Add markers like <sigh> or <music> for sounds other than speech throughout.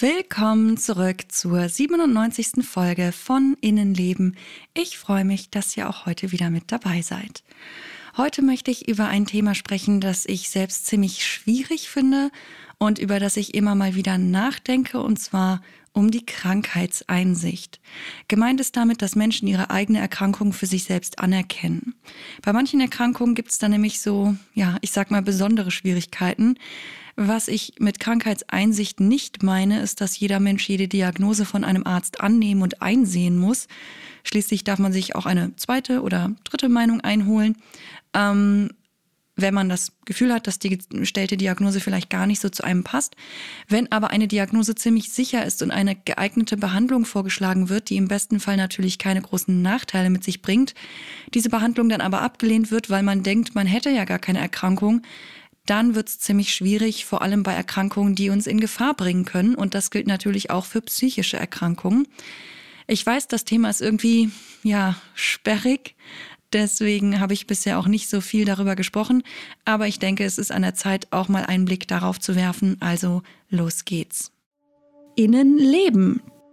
Willkommen zurück zur 97. Folge von Innenleben. Ich freue mich, dass ihr auch heute wieder mit dabei seid. Heute möchte ich über ein Thema sprechen, das ich selbst ziemlich schwierig finde und über das ich immer mal wieder nachdenke, und zwar um die Krankheitseinsicht. Gemeint ist damit, dass Menschen ihre eigene Erkrankung für sich selbst anerkennen. Bei manchen Erkrankungen gibt es da nämlich so, ja, ich sag mal besondere Schwierigkeiten. Was ich mit Krankheitseinsicht nicht meine, ist, dass jeder Mensch jede Diagnose von einem Arzt annehmen und einsehen muss. Schließlich darf man sich auch eine zweite oder dritte Meinung einholen. Ähm, wenn man das Gefühl hat, dass die gestellte Diagnose vielleicht gar nicht so zu einem passt. Wenn aber eine Diagnose ziemlich sicher ist und eine geeignete Behandlung vorgeschlagen wird, die im besten Fall natürlich keine großen Nachteile mit sich bringt, diese Behandlung dann aber abgelehnt wird, weil man denkt, man hätte ja gar keine Erkrankung, dann wird es ziemlich schwierig, vor allem bei Erkrankungen, die uns in Gefahr bringen können. Und das gilt natürlich auch für psychische Erkrankungen. Ich weiß, das Thema ist irgendwie, ja, sperrig. Deswegen habe ich bisher auch nicht so viel darüber gesprochen. Aber ich denke, es ist an der Zeit, auch mal einen Blick darauf zu werfen. Also los geht's. Innenleben,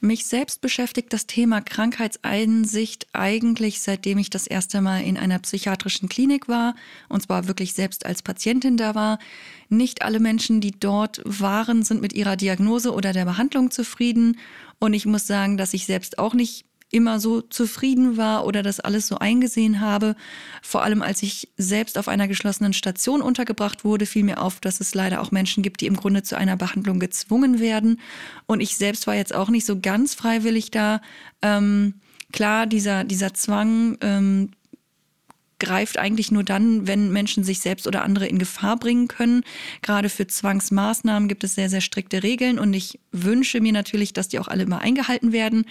Mich selbst beschäftigt das Thema Krankheitseinsicht eigentlich seitdem ich das erste Mal in einer psychiatrischen Klinik war und zwar wirklich selbst als Patientin da war. Nicht alle Menschen, die dort waren, sind mit ihrer Diagnose oder der Behandlung zufrieden und ich muss sagen, dass ich selbst auch nicht immer so zufrieden war oder das alles so eingesehen habe. Vor allem als ich selbst auf einer geschlossenen Station untergebracht wurde, fiel mir auf, dass es leider auch Menschen gibt, die im Grunde zu einer Behandlung gezwungen werden. Und ich selbst war jetzt auch nicht so ganz freiwillig da. Ähm, klar, dieser, dieser Zwang ähm, greift eigentlich nur dann, wenn Menschen sich selbst oder andere in Gefahr bringen können. Gerade für Zwangsmaßnahmen gibt es sehr, sehr strikte Regeln und ich wünsche mir natürlich, dass die auch alle immer eingehalten werden.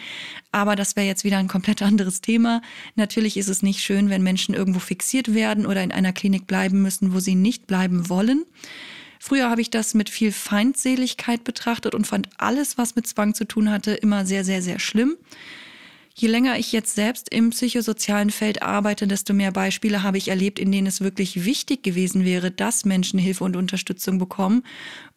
Aber das wäre jetzt wieder ein komplett <laughs> anderes Thema. Natürlich ist es nicht schön, wenn Menschen irgendwo fixiert werden oder in einer Klinik bleiben müssen, wo sie nicht bleiben wollen. Früher habe ich das mit viel Feindseligkeit betrachtet und fand alles, was mit Zwang zu tun hatte, immer sehr, sehr, sehr schlimm. Je länger ich jetzt selbst im psychosozialen Feld arbeite, desto mehr Beispiele habe ich erlebt, in denen es wirklich wichtig gewesen wäre, dass Menschen Hilfe und Unterstützung bekommen.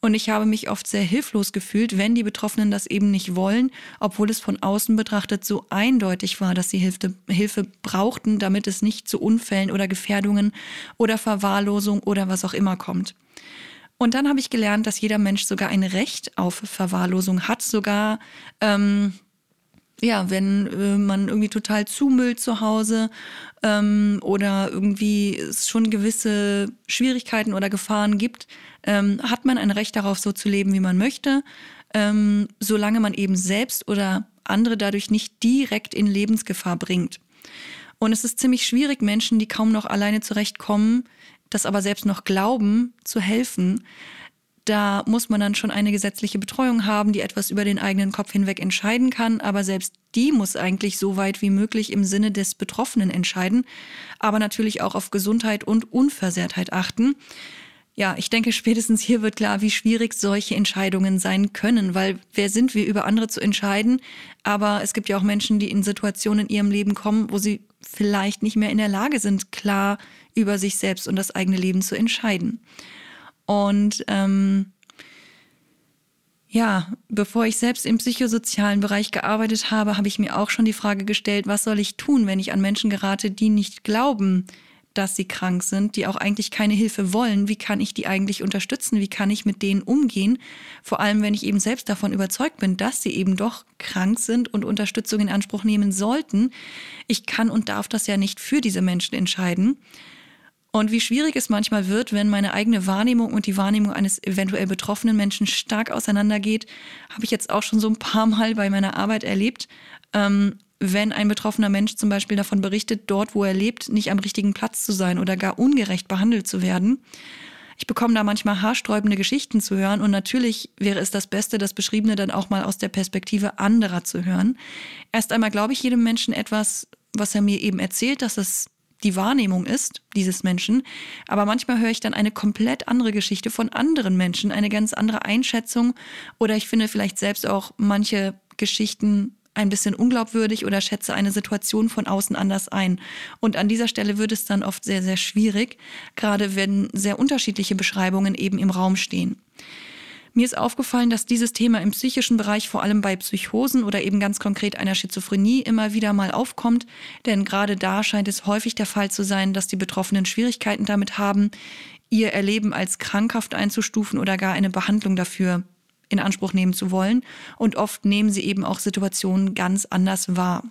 Und ich habe mich oft sehr hilflos gefühlt, wenn die Betroffenen das eben nicht wollen, obwohl es von außen betrachtet so eindeutig war, dass sie Hilfe, Hilfe brauchten, damit es nicht zu Unfällen oder Gefährdungen oder Verwahrlosung oder was auch immer kommt. Und dann habe ich gelernt, dass jeder Mensch sogar ein Recht auf Verwahrlosung hat, sogar ähm, ja, wenn äh, man irgendwie total zumüllt zu Hause ähm, oder irgendwie es schon gewisse Schwierigkeiten oder Gefahren gibt, ähm, hat man ein Recht darauf, so zu leben, wie man möchte, ähm, solange man eben selbst oder andere dadurch nicht direkt in Lebensgefahr bringt. Und es ist ziemlich schwierig, Menschen, die kaum noch alleine zurechtkommen, das aber selbst noch glauben, zu helfen. Da muss man dann schon eine gesetzliche Betreuung haben, die etwas über den eigenen Kopf hinweg entscheiden kann. Aber selbst die muss eigentlich so weit wie möglich im Sinne des Betroffenen entscheiden, aber natürlich auch auf Gesundheit und Unversehrtheit achten. Ja, ich denke, spätestens hier wird klar, wie schwierig solche Entscheidungen sein können, weil wer sind wir, über andere zu entscheiden? Aber es gibt ja auch Menschen, die in Situationen in ihrem Leben kommen, wo sie vielleicht nicht mehr in der Lage sind, klar über sich selbst und das eigene Leben zu entscheiden. Und ähm, ja, bevor ich selbst im psychosozialen Bereich gearbeitet habe, habe ich mir auch schon die Frage gestellt, was soll ich tun, wenn ich an Menschen gerate, die nicht glauben, dass sie krank sind, die auch eigentlich keine Hilfe wollen. Wie kann ich die eigentlich unterstützen? Wie kann ich mit denen umgehen? Vor allem, wenn ich eben selbst davon überzeugt bin, dass sie eben doch krank sind und Unterstützung in Anspruch nehmen sollten. Ich kann und darf das ja nicht für diese Menschen entscheiden. Und wie schwierig es manchmal wird, wenn meine eigene Wahrnehmung und die Wahrnehmung eines eventuell betroffenen Menschen stark auseinandergeht, habe ich jetzt auch schon so ein paar Mal bei meiner Arbeit erlebt. Ähm, wenn ein betroffener Mensch zum Beispiel davon berichtet, dort, wo er lebt, nicht am richtigen Platz zu sein oder gar ungerecht behandelt zu werden. Ich bekomme da manchmal haarsträubende Geschichten zu hören und natürlich wäre es das Beste, das Beschriebene dann auch mal aus der Perspektive anderer zu hören. Erst einmal glaube ich jedem Menschen etwas, was er mir eben erzählt, dass es die Wahrnehmung ist, dieses Menschen. Aber manchmal höre ich dann eine komplett andere Geschichte von anderen Menschen, eine ganz andere Einschätzung. Oder ich finde vielleicht selbst auch manche Geschichten ein bisschen unglaubwürdig oder schätze eine Situation von außen anders ein. Und an dieser Stelle wird es dann oft sehr, sehr schwierig, gerade wenn sehr unterschiedliche Beschreibungen eben im Raum stehen. Mir ist aufgefallen, dass dieses Thema im psychischen Bereich vor allem bei Psychosen oder eben ganz konkret einer Schizophrenie immer wieder mal aufkommt, denn gerade da scheint es häufig der Fall zu sein, dass die Betroffenen Schwierigkeiten damit haben, ihr Erleben als krankhaft einzustufen oder gar eine Behandlung dafür in Anspruch nehmen zu wollen. Und oft nehmen sie eben auch Situationen ganz anders wahr.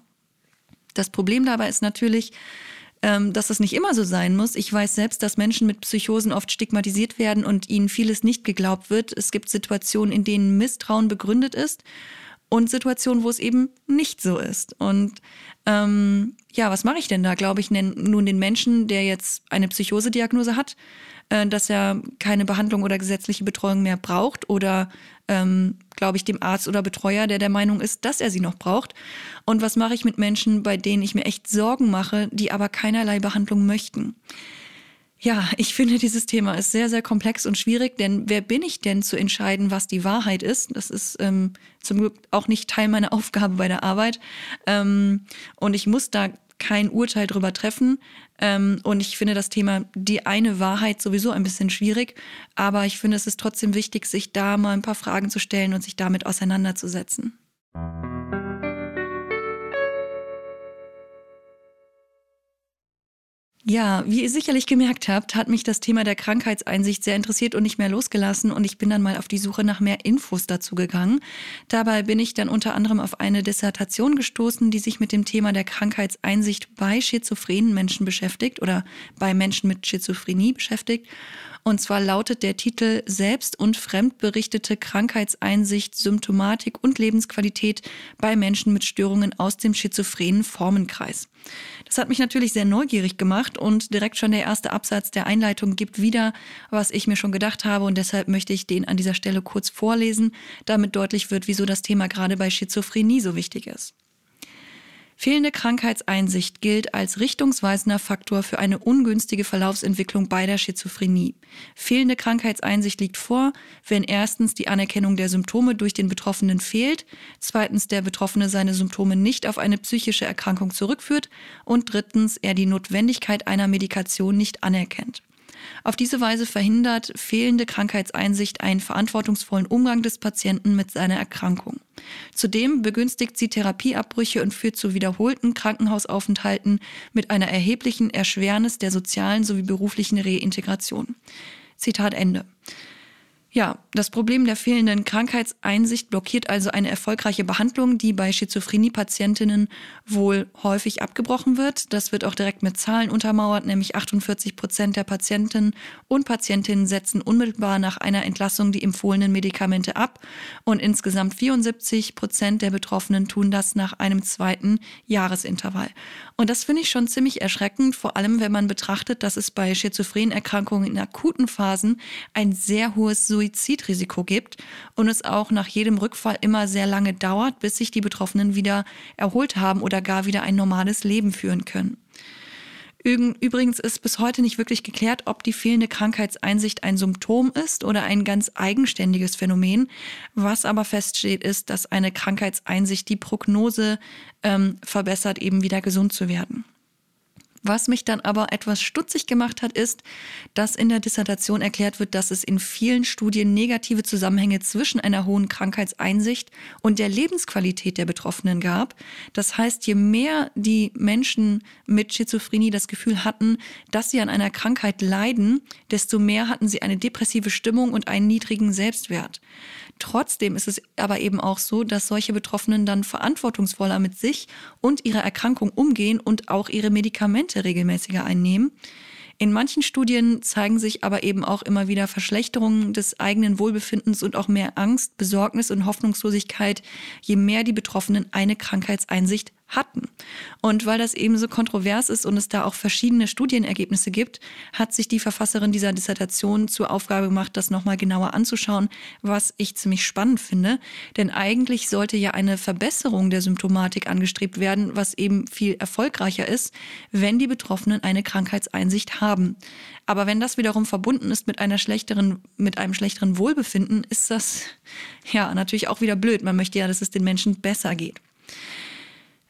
Das Problem dabei ist natürlich, ähm, dass das nicht immer so sein muss. Ich weiß selbst, dass Menschen mit Psychosen oft stigmatisiert werden und ihnen vieles nicht geglaubt wird. Es gibt Situationen, in denen Misstrauen begründet ist und Situationen, wo es eben nicht so ist. Und ähm, ja, was mache ich denn da? Glaube ich nun den Menschen, der jetzt eine Psychosediagnose hat, äh, dass er keine Behandlung oder gesetzliche Betreuung mehr braucht oder ähm, glaube ich dem Arzt oder Betreuer, der der Meinung ist, dass er sie noch braucht. Und was mache ich mit Menschen, bei denen ich mir echt Sorgen mache, die aber keinerlei Behandlung möchten? Ja, ich finde, dieses Thema ist sehr, sehr komplex und schwierig, denn wer bin ich denn zu entscheiden, was die Wahrheit ist? Das ist ähm, zum Glück auch nicht Teil meiner <laughs> Aufgabe bei der Arbeit. Ähm, und ich muss da kein Urteil drüber treffen. Ähm, und ich finde das Thema die eine Wahrheit sowieso ein bisschen schwierig. Aber ich finde, es ist trotzdem wichtig, sich da mal ein paar Fragen zu stellen und sich damit auseinanderzusetzen. Ja, wie ihr sicherlich gemerkt habt, hat mich das Thema der Krankheitseinsicht sehr interessiert und nicht mehr losgelassen und ich bin dann mal auf die Suche nach mehr Infos dazu gegangen. Dabei bin ich dann unter anderem auf eine Dissertation gestoßen, die sich mit dem Thema der Krankheitseinsicht bei schizophrenen Menschen beschäftigt oder bei Menschen mit Schizophrenie beschäftigt. Und zwar lautet der Titel Selbst- und fremdberichtete Krankheitseinsicht, Symptomatik und Lebensqualität bei Menschen mit Störungen aus dem schizophrenen Formenkreis. Das hat mich natürlich sehr neugierig gemacht und direkt schon der erste Absatz der Einleitung gibt wieder, was ich mir schon gedacht habe und deshalb möchte ich den an dieser Stelle kurz vorlesen, damit deutlich wird, wieso das Thema gerade bei Schizophrenie so wichtig ist. Fehlende Krankheitseinsicht gilt als richtungsweisender Faktor für eine ungünstige Verlaufsentwicklung bei der Schizophrenie. Fehlende Krankheitseinsicht liegt vor, wenn erstens die Anerkennung der Symptome durch den Betroffenen fehlt, zweitens der Betroffene seine Symptome nicht auf eine psychische Erkrankung zurückführt und drittens er die Notwendigkeit einer Medikation nicht anerkennt. Auf diese Weise verhindert fehlende Krankheitseinsicht einen verantwortungsvollen Umgang des Patienten mit seiner Erkrankung. Zudem begünstigt sie Therapieabbrüche und führt zu wiederholten Krankenhausaufenthalten mit einer erheblichen Erschwernis der sozialen sowie beruflichen Reintegration. Zitat Ende. Ja, das Problem der fehlenden Krankheitseinsicht blockiert also eine erfolgreiche Behandlung, die bei Schizophrenie-Patientinnen wohl häufig abgebrochen wird. Das wird auch direkt mit Zahlen untermauert, nämlich 48 Prozent der Patienten und Patientinnen setzen unmittelbar nach einer Entlassung die empfohlenen Medikamente ab und insgesamt 74 Prozent der Betroffenen tun das nach einem zweiten Jahresintervall. Und das finde ich schon ziemlich erschreckend, vor allem wenn man betrachtet, dass es bei schizophrenen Erkrankungen in akuten Phasen ein sehr hohes Suizidrisiko gibt und es auch nach jedem Rückfall immer sehr lange dauert, bis sich die Betroffenen wieder erholt haben oder gar wieder ein normales Leben führen können. Übrigens ist bis heute nicht wirklich geklärt, ob die fehlende Krankheitseinsicht ein Symptom ist oder ein ganz eigenständiges Phänomen. Was aber feststeht, ist, dass eine Krankheitseinsicht die Prognose ähm, verbessert, eben wieder gesund zu werden. Was mich dann aber etwas stutzig gemacht hat, ist, dass in der Dissertation erklärt wird, dass es in vielen Studien negative Zusammenhänge zwischen einer hohen Krankheitseinsicht und der Lebensqualität der Betroffenen gab. Das heißt, je mehr die Menschen mit Schizophrenie das Gefühl hatten, dass sie an einer Krankheit leiden, desto mehr hatten sie eine depressive Stimmung und einen niedrigen Selbstwert. Trotzdem ist es aber eben auch so, dass solche Betroffenen dann verantwortungsvoller mit sich und ihrer Erkrankung umgehen und auch ihre Medikamente regelmäßiger einnehmen. In manchen Studien zeigen sich aber eben auch immer wieder Verschlechterungen des eigenen Wohlbefindens und auch mehr Angst, Besorgnis und Hoffnungslosigkeit, je mehr die Betroffenen eine Krankheitseinsicht hatten. Und weil das eben so kontrovers ist und es da auch verschiedene Studienergebnisse gibt, hat sich die Verfasserin dieser Dissertation zur Aufgabe gemacht, das nochmal genauer anzuschauen, was ich ziemlich spannend finde. Denn eigentlich sollte ja eine Verbesserung der Symptomatik angestrebt werden, was eben viel erfolgreicher ist, wenn die Betroffenen eine Krankheitseinsicht haben. Aber wenn das wiederum verbunden ist mit einer schlechteren, mit einem schlechteren Wohlbefinden, ist das ja natürlich auch wieder blöd. Man möchte ja, dass es den Menschen besser geht.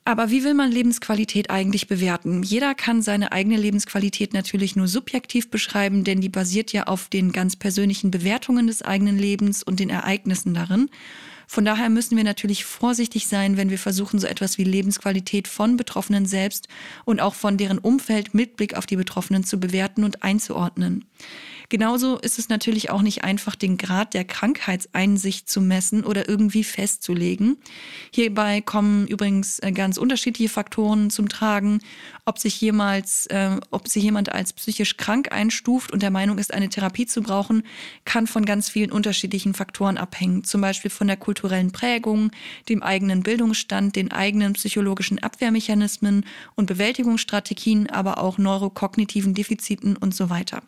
Aber wie will man Lebensqualität eigentlich bewerten? Jeder kann seine eigene Lebensqualität natürlich nur subjektiv beschreiben, denn die basiert ja auf den ganz persönlichen Bewertungen des eigenen Lebens und den Ereignissen darin. Von daher müssen wir natürlich vorsichtig sein, wenn wir versuchen, so etwas wie Lebensqualität von Betroffenen selbst und auch von deren Umfeld mit Blick auf die Betroffenen zu bewerten und einzuordnen. Genauso ist es natürlich auch nicht einfach, den Grad der Krankheitseinsicht zu messen oder irgendwie festzulegen. Hierbei kommen übrigens äh, ganz unterschiedliche Faktoren zum Tragen. Ob sich jemals, äh, ob sich jemand als psychisch krank einstuft und der Meinung ist, eine Therapie zu brauchen, kann von ganz vielen unterschiedlichen Faktoren abhängen. Zum Beispiel von der kulturellen Prägung, dem eigenen Bildungsstand, den eigenen psychologischen Abwehrmechanismen und Bewältigungsstrategien, aber auch neurokognitiven Defiziten und so weiter.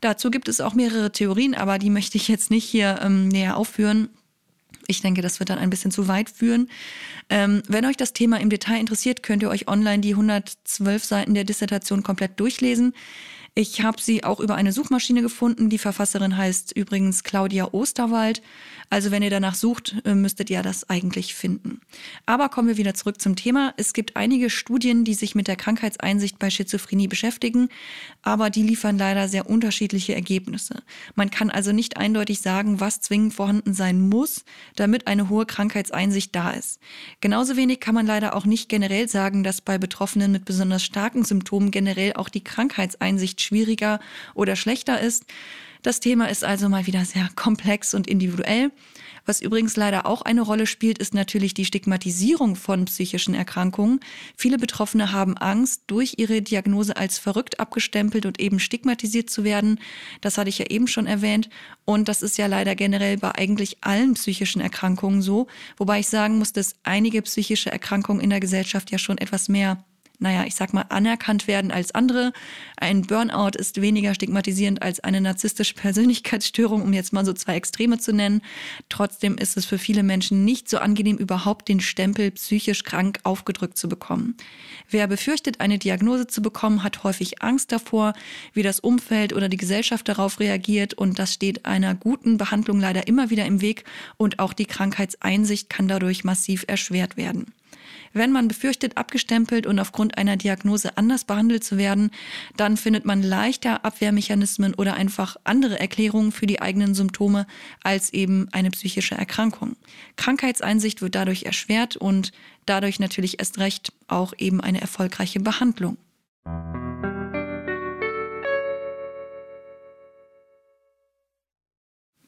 Dazu gibt es auch mehrere Theorien, aber die möchte ich jetzt nicht hier ähm, näher aufführen. Ich denke, das wird dann ein bisschen zu weit führen. Ähm, wenn euch das Thema im Detail interessiert, könnt ihr euch online die 112 Seiten der Dissertation komplett durchlesen. Ich habe sie auch über eine Suchmaschine gefunden. Die Verfasserin heißt übrigens Claudia Osterwald. Also wenn ihr danach sucht, äh, müsstet ihr das eigentlich finden. Aber kommen wir wieder zurück zum Thema. Es gibt einige Studien, die sich mit der Krankheitseinsicht bei Schizophrenie beschäftigen, aber die liefern leider sehr unterschiedliche Ergebnisse. Man kann also nicht eindeutig sagen, was zwingend vorhanden sein muss, damit eine hohe Krankheitseinsicht da ist. Genauso wenig kann man leider auch nicht generell sagen, dass bei Betroffenen mit besonders starken Symptomen generell auch die Krankheitseinsicht schwieriger oder schlechter ist. Das Thema ist also mal wieder sehr komplex und individuell. Was übrigens leider auch eine Rolle spielt, ist natürlich die Stigmatisierung von psychischen Erkrankungen. Viele Betroffene haben Angst, durch ihre Diagnose als verrückt abgestempelt und eben stigmatisiert zu werden. Das hatte ich ja eben schon erwähnt. Und das ist ja leider generell bei eigentlich allen psychischen Erkrankungen so. Wobei ich sagen muss, dass einige psychische Erkrankungen in der Gesellschaft ja schon etwas mehr naja, ich sag mal, anerkannt werden als andere. Ein Burnout ist weniger stigmatisierend als eine narzisstische <laughs> Persönlichkeitsstörung, um jetzt mal so zwei Extreme zu nennen. Trotzdem ist es für viele Menschen nicht so angenehm, überhaupt den Stempel psychisch krank aufgedrückt zu bekommen. Wer befürchtet, eine Diagnose zu bekommen, hat häufig Angst davor, wie das Umfeld oder die Gesellschaft darauf reagiert und das steht einer guten Behandlung leider immer wieder im Weg und auch die Krankheitseinsicht kann dadurch massiv erschwert werden. Wenn man befürchtet, abgestempelt und aufgrund einer Diagnose anders behandelt zu werden, dann findet man leichter Abwehrmechanismen oder einfach andere Erklärungen für die eigenen Symptome als eben eine psychische Erkrankung. Krankheitseinsicht wird dadurch erschwert und dadurch natürlich erst recht auch eben eine erfolgreiche Behandlung.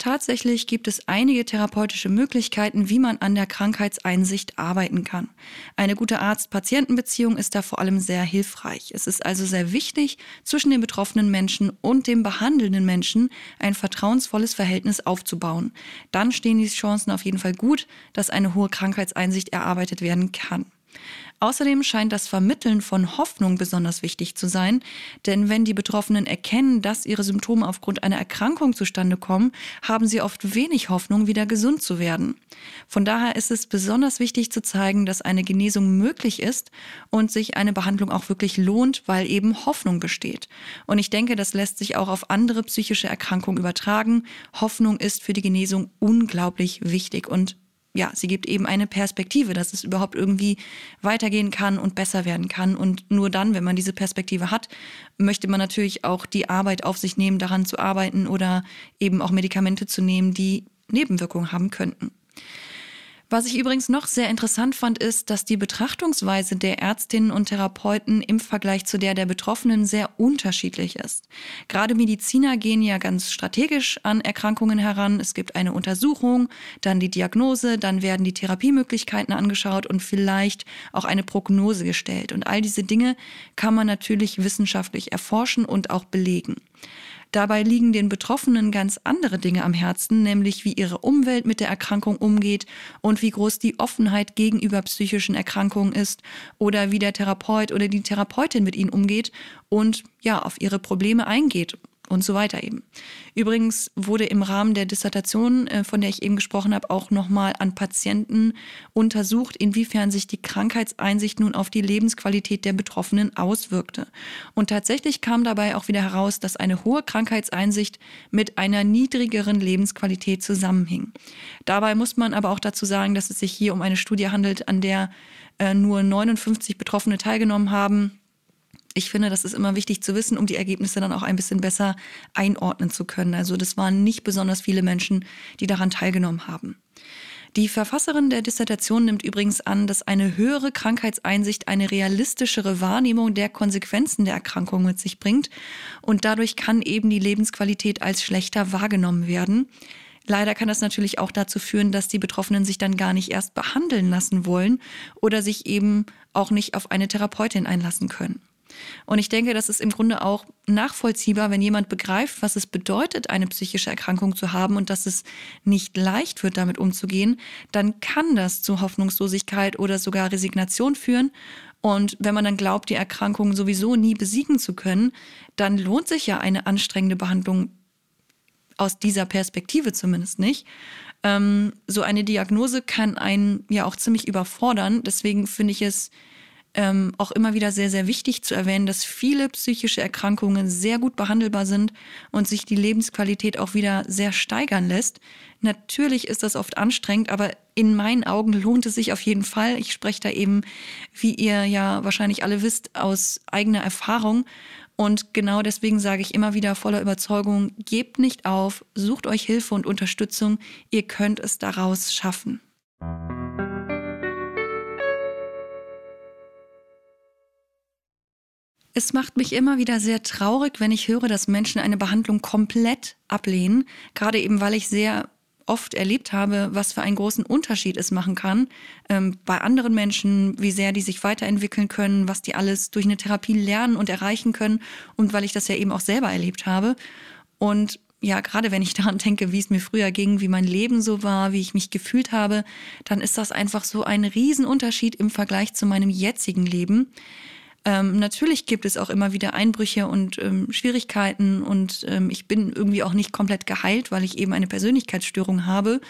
Tatsächlich gibt es einige therapeutische Möglichkeiten, wie man an der Krankheitseinsicht arbeiten kann. Eine gute Arzt-Patienten-Beziehung ist da vor allem sehr hilfreich. Es ist also sehr wichtig, zwischen den betroffenen Menschen und dem behandelnden Menschen ein vertrauensvolles Verhältnis aufzubauen. Dann stehen die Chancen auf jeden Fall gut, dass eine hohe Krankheitseinsicht erarbeitet werden kann. Außerdem scheint das Vermitteln von Hoffnung besonders wichtig zu sein, denn wenn die Betroffenen erkennen, dass ihre Symptome aufgrund einer Erkrankung zustande kommen, haben sie oft wenig Hoffnung, wieder gesund zu werden. Von daher ist es besonders wichtig zu zeigen, dass eine Genesung möglich ist und sich eine Behandlung auch wirklich lohnt, weil eben Hoffnung besteht. Und ich denke, das lässt sich auch auf andere psychische Erkrankungen übertragen. Hoffnung ist für die Genesung unglaublich wichtig und ja, sie gibt eben eine Perspektive, dass es überhaupt irgendwie weitergehen kann und besser werden kann. Und nur dann, wenn man diese Perspektive hat, möchte man natürlich auch die Arbeit auf sich nehmen, daran zu arbeiten oder eben auch Medikamente zu nehmen, die Nebenwirkungen haben könnten. Was ich übrigens noch sehr interessant fand, ist, dass die Betrachtungsweise der Ärztinnen und Therapeuten im Vergleich zu der der Betroffenen sehr unterschiedlich ist. Gerade Mediziner gehen ja ganz strategisch an Erkrankungen heran. Es gibt eine Untersuchung, dann die Diagnose, dann werden die Therapiemöglichkeiten angeschaut und vielleicht auch eine Prognose gestellt. Und all diese Dinge kann man natürlich wissenschaftlich erforschen und auch belegen. Dabei liegen den Betroffenen ganz andere Dinge am Herzen, nämlich wie ihre Umwelt mit der Erkrankung umgeht und wie groß die Offenheit gegenüber psychischen Erkrankungen ist oder wie der Therapeut oder die Therapeutin mit ihnen umgeht und ja, auf ihre Probleme eingeht und so weiter eben. Übrigens wurde im Rahmen der Dissertation, äh, von der ich eben gesprochen habe, auch nochmal an Patienten untersucht, inwiefern sich die Krankheitseinsicht nun auf die Lebensqualität der Betroffenen auswirkte. Und tatsächlich kam dabei auch wieder heraus, dass eine hohe Krankheitseinsicht mit einer niedrigeren Lebensqualität zusammenhing. Dabei muss man aber auch dazu sagen, dass es sich hier um eine Studie handelt, an der äh, nur 59 Betroffene teilgenommen haben ich finde, das ist immer wichtig zu wissen, um die Ergebnisse dann auch ein bisschen besser einordnen zu können. Also das waren nicht besonders viele Menschen, die daran teilgenommen haben. Die Verfasserin der Dissertation nimmt übrigens an, dass eine höhere Krankheitseinsicht eine realistischere Wahrnehmung der Konsequenzen der Erkrankung mit sich bringt und dadurch kann eben die Lebensqualität als schlechter wahrgenommen werden. Leider kann das natürlich auch dazu führen, dass die Betroffenen sich dann gar nicht erst behandeln lassen wollen oder sich eben auch nicht auf eine Therapeutin einlassen können. Und ich denke, das ist im Grunde auch nachvollziehbar, wenn jemand begreift, was es bedeutet, eine psychische Erkrankung zu haben und dass es nicht leicht wird, damit umzugehen, dann kann das zu Hoffnungslosigkeit oder sogar Resignation führen. Und wenn man dann glaubt, die Erkrankung sowieso nie besiegen zu können, dann lohnt sich ja eine anstrengende Behandlung aus dieser Perspektive zumindest nicht. Ähm, so eine Diagnose kann einen ja auch ziemlich überfordern. Deswegen finde ich es ähm, auch immer wieder sehr, sehr wichtig zu erwähnen, dass viele psychische Erkrankungen sehr gut behandelbar sind und sich die Lebensqualität auch wieder sehr steigern lässt. Natürlich ist das oft anstrengend, aber in meinen Augen lohnt es sich auf jeden Fall. Ich spreche da eben, wie ihr ja wahrscheinlich alle wisst, aus eigener Erfahrung. Und genau deswegen sage ich immer wieder voller Überzeugung, gebt nicht auf, sucht euch Hilfe und Unterstützung, ihr könnt es daraus schaffen. Es macht mich immer wieder sehr traurig, wenn ich höre, dass Menschen eine Behandlung komplett ablehnen, gerade eben weil ich sehr oft erlebt habe, was für einen großen Unterschied es machen kann ähm, bei anderen Menschen, wie sehr die sich weiterentwickeln können, was die alles durch eine Therapie lernen und erreichen können und weil ich das ja eben auch selber erlebt habe. Und ja, gerade wenn ich <laughs> daran denke, wie es mir früher ging, wie mein Leben so war, wie ich mich gefühlt habe, dann ist das einfach so ein Riesenunterschied im Vergleich zu meinem jetzigen Leben. Ähm, natürlich gibt es auch immer wieder Einbrüche und ähm, Schwierigkeiten und ähm, ich bin irgendwie auch nicht komplett geheilt, weil ich eben eine Persönlichkeitsstörung habe,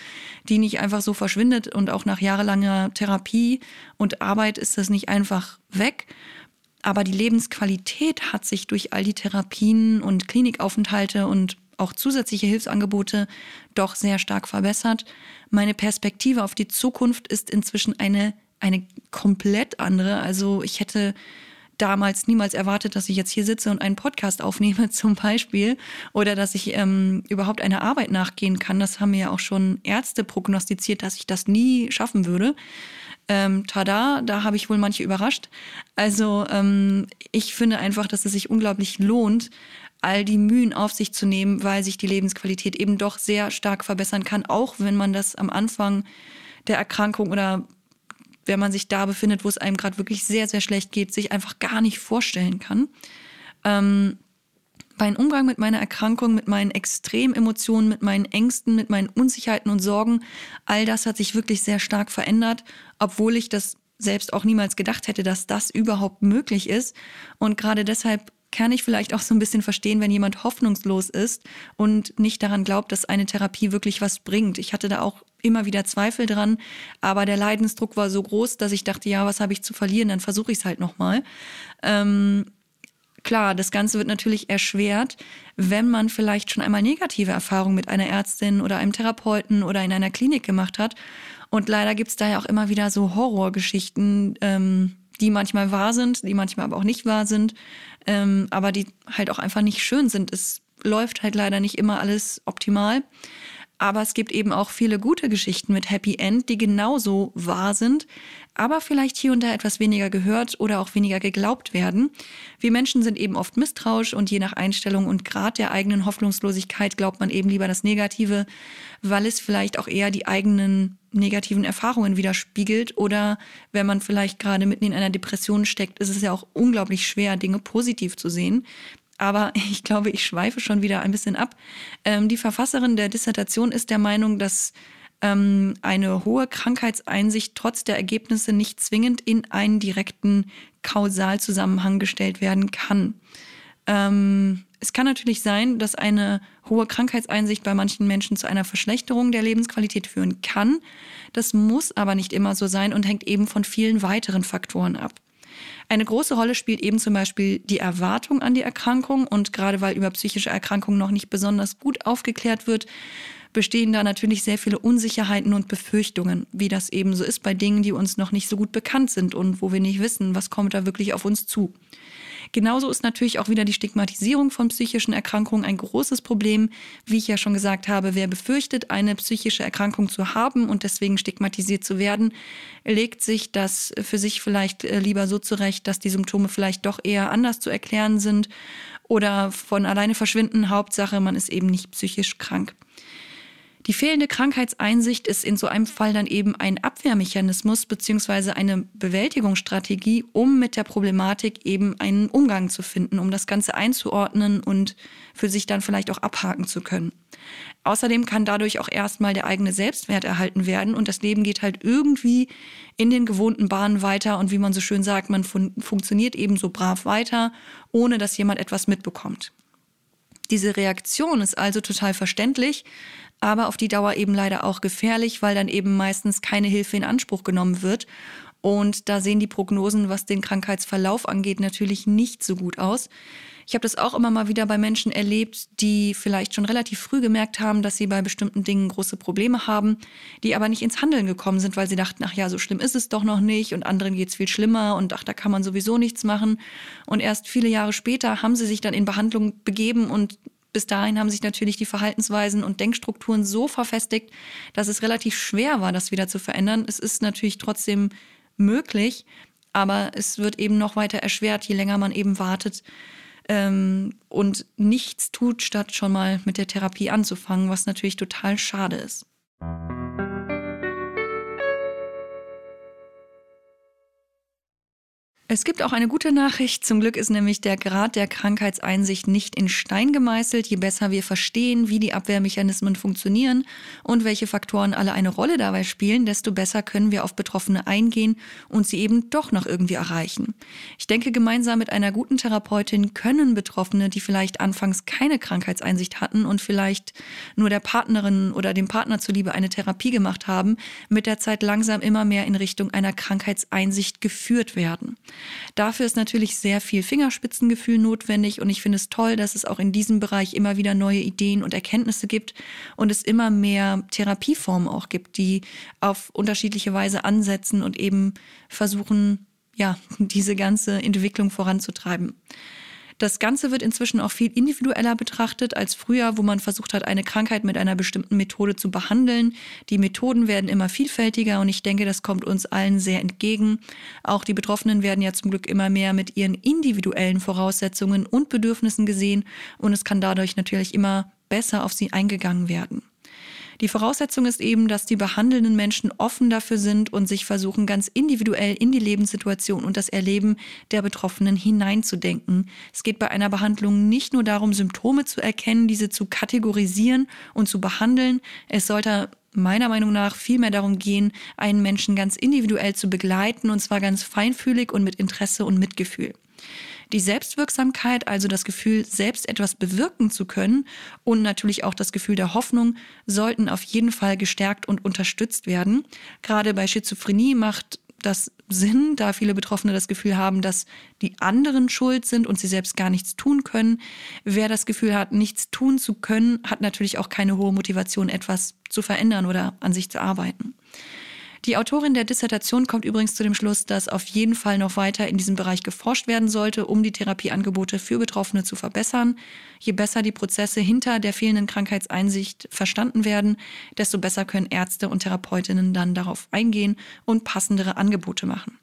die nicht einfach so verschwindet und auch nach jahrelanger Therapie und Arbeit ist das nicht einfach weg. Aber die Lebensqualität hat sich durch all die Therapien und Klinikaufenthalte und auch zusätzliche Hilfsangebote doch sehr stark verbessert. Meine Perspektive auf die Zukunft ist inzwischen eine, eine komplett andere. Also ich hätte damals niemals erwartet, dass ich jetzt hier sitze und einen Podcast aufnehme <laughs> zum Beispiel oder dass ich ähm, überhaupt einer Arbeit nachgehen kann. Das haben mir ja auch schon Ärzte prognostiziert, dass ich das nie schaffen würde. Ähm, tada, da habe ich wohl manche überrascht. Also ähm, ich finde einfach, dass es sich unglaublich lohnt, all die Mühen auf sich zu nehmen, weil sich die Lebensqualität eben doch sehr stark verbessern kann, auch wenn man das am Anfang der Erkrankung oder wenn man sich da befindet, wo es einem gerade wirklich sehr, sehr schlecht geht, sich einfach gar nicht vorstellen kann. Ähm, mein Umgang mit meiner Erkrankung, mit meinen Extrememotionen, mit meinen Ängsten, mit meinen Unsicherheiten und Sorgen, all das hat sich wirklich sehr stark verändert, obwohl ich das selbst auch niemals gedacht hätte, dass das überhaupt möglich ist. Und gerade deshalb kann ich vielleicht auch so ein bisschen verstehen, wenn jemand hoffnungslos ist und nicht daran glaubt, dass eine Therapie wirklich was bringt. Ich hatte da auch immer wieder Zweifel dran, aber der Leidensdruck war so groß, dass ich dachte, ja, was habe ich zu verlieren, dann versuche ich es halt nochmal. Ähm, klar, das Ganze wird natürlich erschwert, wenn man vielleicht schon einmal negative Erfahrungen mit einer Ärztin oder einem Therapeuten oder in einer Klinik gemacht hat. Und leider gibt es da ja auch immer wieder so Horrorgeschichten, ähm, die manchmal wahr sind, die manchmal aber auch nicht wahr sind, ähm, aber die halt auch einfach nicht schön sind. Es läuft halt leider nicht immer alles optimal. Aber es gibt eben auch viele gute Geschichten mit Happy End, die genauso wahr sind, aber vielleicht hier und da etwas weniger gehört oder auch weniger geglaubt werden. Wir Menschen sind eben oft misstrauisch und je nach Einstellung und Grad der eigenen Hoffnungslosigkeit glaubt man eben lieber das Negative, weil es vielleicht auch eher die eigenen negativen Erfahrungen widerspiegelt oder wenn man vielleicht gerade mitten in einer Depression steckt, ist es ja auch unglaublich schwer, Dinge positiv zu sehen. Aber <laughs> ich glaube, ich schweife schon wieder ein bisschen ab. Ähm, die Verfasserin der Dissertation ist der Meinung, dass ähm, eine hohe Krankheitseinsicht trotz der Ergebnisse nicht zwingend in einen direkten Kausalzusammenhang gestellt werden kann. Ähm, es kann natürlich sein, dass eine hohe Krankheitseinsicht bei manchen Menschen zu einer Verschlechterung der Lebensqualität führen kann. Das muss aber nicht immer so sein und hängt eben von vielen weiteren Faktoren ab. Eine große Rolle spielt eben zum Beispiel die Erwartung an die Erkrankung und gerade weil über psychische Erkrankungen noch nicht besonders gut aufgeklärt wird, bestehen da natürlich sehr viele Unsicherheiten und Befürchtungen, wie das eben so ist bei Dingen, die uns noch nicht so gut bekannt sind und wo wir nicht wissen, was kommt da wirklich auf uns zu. Genauso ist natürlich auch wieder die Stigmatisierung von psychischen Erkrankungen ein großes Problem. Wie ich ja schon gesagt habe, wer befürchtet, eine psychische Erkrankung zu haben und deswegen stigmatisiert zu werden, legt sich das für sich vielleicht äh, lieber so zurecht, dass die Symptome vielleicht doch eher anders zu erklären sind oder von alleine verschwinden. Hauptsache, man ist eben nicht psychisch krank. Die fehlende Krankheitseinsicht ist in so einem Fall dann eben ein Abwehrmechanismus beziehungsweise eine Bewältigungsstrategie, um mit der Problematik eben einen Umgang zu finden, um das Ganze einzuordnen und für sich dann vielleicht auch abhaken zu können. Außerdem kann dadurch auch erstmal der eigene Selbstwert erhalten werden und das Leben geht halt irgendwie in den gewohnten Bahnen weiter und wie man so schön sagt, man fun funktioniert eben so brav weiter, ohne dass jemand etwas mitbekommt. Diese Reaktion ist also total verständlich, aber auf die Dauer eben leider auch gefährlich, weil dann eben meistens keine Hilfe in Anspruch genommen wird. Und da sehen die Prognosen, was den Krankheitsverlauf angeht, natürlich nicht so gut aus. Ich habe das auch immer mal wieder bei Menschen erlebt, die vielleicht schon relativ früh gemerkt haben, dass sie bei bestimmten Dingen große Probleme haben, die aber nicht ins Handeln gekommen sind, weil sie dachten, ach ja, so schlimm ist es doch noch nicht und anderen geht es viel schlimmer und ach, da kann man sowieso nichts machen. Und erst viele Jahre später haben sie sich dann in Behandlung begeben und bis dahin haben sich natürlich die Verhaltensweisen und Denkstrukturen so verfestigt, dass es relativ schwer war, das wieder zu verändern. Es ist natürlich trotzdem möglich, aber es wird eben noch weiter erschwert, je länger man eben wartet ähm, und nichts tut, statt schon mal mit der Therapie anzufangen, was natürlich total schade ist. Es gibt auch eine gute Nachricht. Zum Glück ist nämlich der Grad der Krankheitseinsicht nicht in Stein gemeißelt. Je besser wir verstehen, wie die Abwehrmechanismen funktionieren und welche Faktoren alle eine Rolle dabei spielen, desto besser können wir auf Betroffene eingehen und sie eben doch noch irgendwie erreichen. Ich denke, gemeinsam mit einer guten Therapeutin können Betroffene, die vielleicht anfangs keine Krankheitseinsicht hatten und vielleicht nur der Partnerin oder dem Partner zuliebe eine Therapie gemacht haben, mit der Zeit langsam immer mehr in Richtung einer Krankheitseinsicht geführt werden. Dafür ist natürlich sehr viel Fingerspitzengefühl notwendig und ich finde es toll, dass es auch in diesem Bereich immer wieder neue Ideen und Erkenntnisse gibt und es immer mehr Therapieformen auch gibt, die auf unterschiedliche Weise ansetzen und eben versuchen, ja, diese ganze Entwicklung voranzutreiben. Das Ganze wird inzwischen auch viel individueller betrachtet als früher, wo man versucht hat, eine Krankheit mit einer bestimmten Methode zu behandeln. Die Methoden werden immer vielfältiger und ich denke, das kommt uns allen sehr entgegen. Auch die Betroffenen werden ja zum Glück immer mehr mit ihren individuellen Voraussetzungen und Bedürfnissen gesehen und es kann dadurch natürlich immer besser auf sie eingegangen werden. Die Voraussetzung ist eben, dass die behandelnden Menschen offen dafür sind und sich versuchen, ganz individuell in die Lebenssituation und das Erleben der Betroffenen hineinzudenken. Es geht bei einer Behandlung nicht nur darum, Symptome zu erkennen, diese zu kategorisieren und zu behandeln. Es sollte meiner Meinung nach vielmehr darum gehen, einen Menschen ganz individuell zu begleiten und zwar ganz feinfühlig und mit Interesse und Mitgefühl. Die Selbstwirksamkeit, also das Gefühl, selbst etwas bewirken zu können und natürlich auch das Gefühl der Hoffnung, sollten auf jeden Fall gestärkt und unterstützt werden. Gerade bei Schizophrenie macht das Sinn, da viele Betroffene das Gefühl haben, dass die anderen schuld sind und sie selbst gar nichts tun können. Wer das Gefühl hat, nichts tun zu können, hat natürlich auch keine hohe Motivation, etwas zu verändern oder an sich zu arbeiten. Die Autorin der Dissertation kommt übrigens zu dem Schluss, dass auf jeden Fall noch weiter in diesem Bereich geforscht werden sollte, um die Therapieangebote für Betroffene zu verbessern. Je besser die Prozesse hinter der fehlenden Krankheitseinsicht verstanden werden, desto besser können Ärzte und Therapeutinnen dann darauf eingehen und passendere Angebote machen.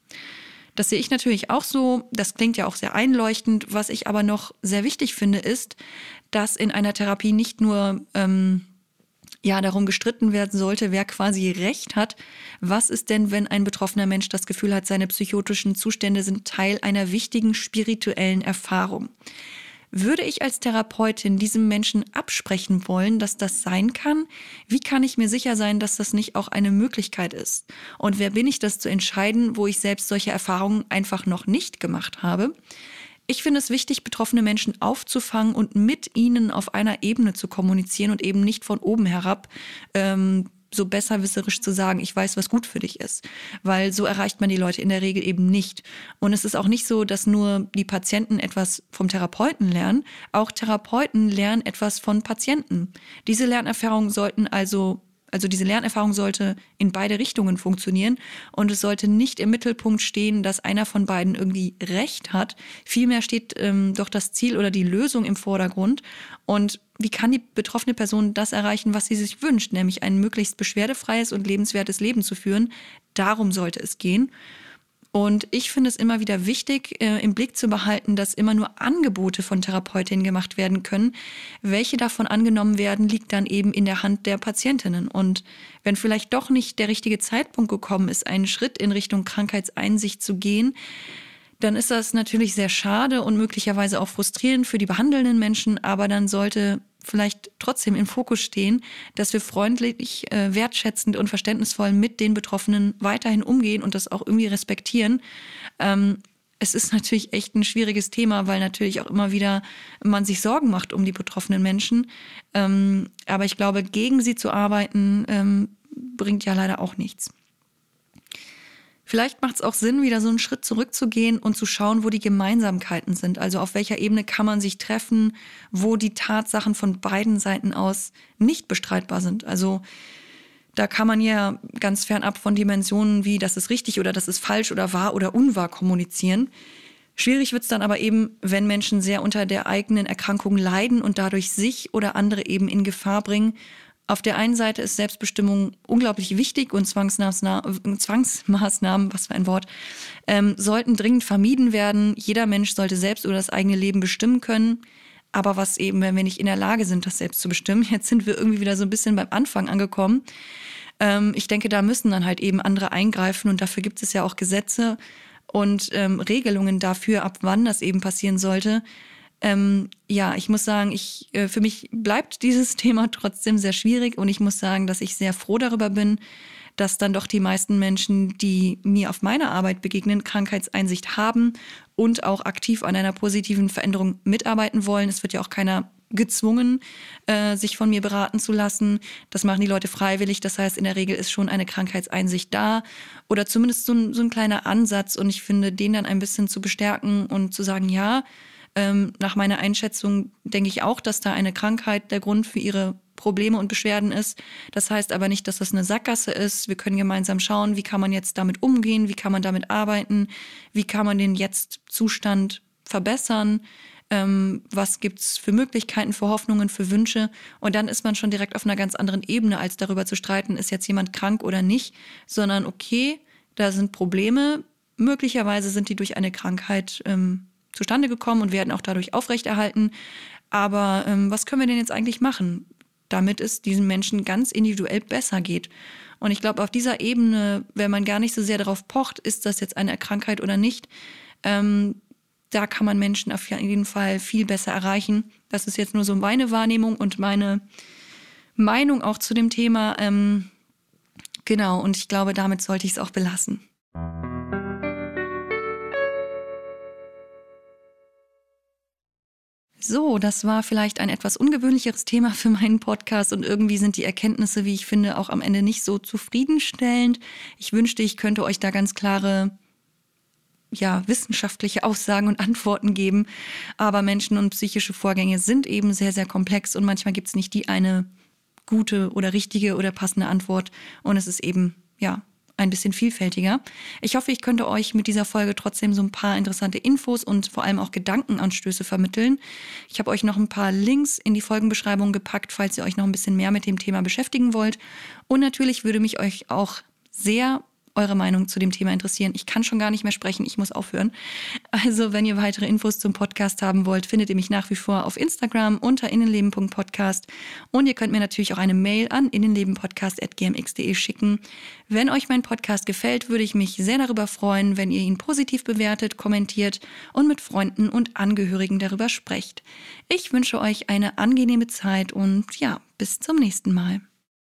Das sehe ich natürlich auch so. Das klingt ja auch sehr einleuchtend. Was ich aber noch sehr wichtig finde, ist, dass in einer Therapie nicht nur ähm, ja darum gestritten werden sollte, wer quasi Recht hat. Was ist denn, wenn ein betroffener Mensch das Gefühl hat, seine psychotischen Zustände sind Teil einer wichtigen spirituellen Erfahrung? würde ich als Therapeutin diesem Menschen absprechen wollen, dass das sein kann? Wie kann ich mir sicher sein, dass das nicht auch eine Möglichkeit ist? Und wer bin ich, das zu entscheiden, wo ich selbst solche Erfahrungen einfach noch nicht gemacht habe? Ich finde es wichtig, betroffene Menschen aufzufangen und mit ihnen auf einer Ebene zu kommunizieren und eben nicht von oben herab ähm, so besserwisserisch zu sagen, ich weiß, was gut für dich ist. Weil so erreicht man die Leute in der Regel eben nicht. Und es ist auch nicht so, dass nur die Patienten etwas vom Therapeuten lernen. Auch Therapeuten lernen etwas von Patienten. Diese Lernerfahrungen sollten also also diese Lernerfahrung sollte in beide Richtungen funktionieren und es sollte nicht im Mittelpunkt stehen, dass einer von beiden irgendwie Recht hat. Vielmehr steht ähm, doch das Ziel oder die Lösung im Vordergrund. Und wie kann die betroffene Person das erreichen, was sie sich wünscht, nämlich ein möglichst beschwerdefreies und lebenswertes Leben zu führen? Darum sollte es gehen. Und ich finde es immer wieder wichtig, äh, im Blick zu behalten, dass immer nur Angebote von Therapeutinnen gemacht werden können. Welche davon angenommen werden, liegt dann eben in der Hand der Patientinnen. Und wenn vielleicht doch nicht der richtige Zeitpunkt gekommen ist, einen Schritt in Richtung Krankheitseinsicht zu gehen, dann ist das natürlich sehr schade und möglicherweise auch frustrierend für die behandelnden Menschen, aber dann sollte vielleicht trotzdem im Fokus stehen, dass wir freundlich, äh, wertschätzend und verständnisvoll mit den Betroffenen weiterhin umgehen und das auch irgendwie respektieren. Ähm, es ist <laughs> natürlich echt ein schwieriges Thema, weil natürlich auch immer wieder man sich Sorgen macht um die betroffenen Menschen. Ähm, aber ich glaube, gegen sie zu arbeiten, ähm, bringt ja leider auch nichts. Vielleicht macht es auch Sinn, wieder so einen Schritt zurückzugehen und zu schauen, wo die Gemeinsamkeiten sind. Also auf welcher Ebene kann man sich treffen, wo die Tatsachen von beiden Seiten aus nicht bestreitbar sind. Also da kann man ja ganz fernab von Dimensionen wie das ist richtig oder das ist falsch oder wahr oder unwahr kommunizieren. Schwierig wird es dann aber eben, wenn Menschen sehr unter der eigenen Erkrankung leiden und dadurch sich oder andere eben in Gefahr bringen auf der einen Seite ist Selbstbestimmung unglaublich wichtig und Zwangsmaßnahmen, was für ein Wort, ähm, sollten dringend vermieden werden. Jeder Mensch sollte selbst über das eigene Leben bestimmen können. Aber was eben, wenn wir nicht in der Lage sind, das selbst zu bestimmen, jetzt sind wir irgendwie wieder so ein bisschen beim Anfang angekommen. Ähm, ich denke, da müssen dann halt eben andere eingreifen und dafür gibt es ja auch Gesetze und ähm, Regelungen dafür, ab wann das eben passieren sollte. Ähm, ja, ich muss sagen, ich, äh, für mich bleibt dieses <laughs> Thema trotzdem sehr schwierig und ich muss sagen, dass ich sehr froh darüber bin, dass dann doch die meisten Menschen, die mir auf meiner Arbeit begegnen, Krankheitseinsicht haben und auch aktiv an einer positiven Veränderung mitarbeiten wollen. Es wird ja auch keiner gezwungen, äh, sich von mir beraten zu lassen. Das machen die Leute freiwillig. Das heißt, in der Regel ist schon eine Krankheitseinsicht da oder zumindest so ein, so ein kleiner Ansatz. Und ich finde, den dann ein bisschen zu bestärken und zu sagen, ja, ähm, nach meiner Einschätzung denke ich auch, dass da eine Krankheit der Grund für ihre Probleme und Beschwerden ist. Das heißt aber nicht, dass das eine Sackgasse ist. Wir können gemeinsam schauen, wie kann man jetzt damit umgehen, wie kann man damit arbeiten, wie kann man den Jetzt-Zustand verbessern, ähm, was gibt's für Möglichkeiten, für Hoffnungen, für Wünsche. Und dann ist man schon direkt auf einer ganz anderen Ebene, als darüber zu streiten, ist jetzt jemand krank oder nicht, sondern okay, da sind Probleme. Möglicherweise sind die durch eine Krankheit ähm, zustande gekommen und werden auch dadurch aufrechterhalten. Aber ähm, was können wir denn jetzt eigentlich machen, damit es diesen Menschen ganz individuell besser geht? Und ich glaube, auf dieser Ebene, wenn man gar nicht so sehr darauf pocht, ist das jetzt eine Krankheit oder nicht, ähm, da kann man Menschen auf jeden Fall viel besser erreichen. Das ist jetzt nur so meine Wahrnehmung und meine Meinung auch zu dem Thema. Ähm, genau, und ich glaube, damit sollte ich es auch belassen. So, das war vielleicht ein etwas ungewöhnlicheres Thema für meinen Podcast und irgendwie sind die Erkenntnisse, wie ich finde, auch am Ende nicht so zufriedenstellend. Ich wünschte, ich könnte euch da ganz klare ja, wissenschaftliche Aussagen und Antworten geben. Aber Menschen und psychische Vorgänge sind eben sehr, sehr komplex und manchmal gibt es nicht die eine gute oder richtige oder passende Antwort. Und es ist eben, ja, ein bisschen vielfältiger. Ich hoffe, ich könnte euch mit dieser Folge trotzdem so ein paar interessante Infos und vor allem auch Gedankenanstöße vermitteln. Ich habe euch noch ein paar Links in die Folgenbeschreibung gepackt, falls ihr euch noch ein bisschen mehr mit dem Thema beschäftigen wollt. Und natürlich würde mich euch auch sehr eure Meinung zu dem Thema interessieren. Ich kann schon gar nicht mehr sprechen, ich muss aufhören. Also, wenn ihr weitere Infos zum Podcast haben wollt, findet ihr mich nach wie vor auf Instagram unter innenleben.podcast und ihr könnt mir natürlich auch eine Mail an innenlebenpodcast.gmx.de schicken. Wenn euch mein Podcast gefällt, würde ich mich sehr darüber freuen, wenn ihr ihn positiv bewertet, kommentiert und mit Freunden und Angehörigen darüber sprecht. Ich wünsche euch eine angenehme Zeit und ja, bis zum nächsten Mal.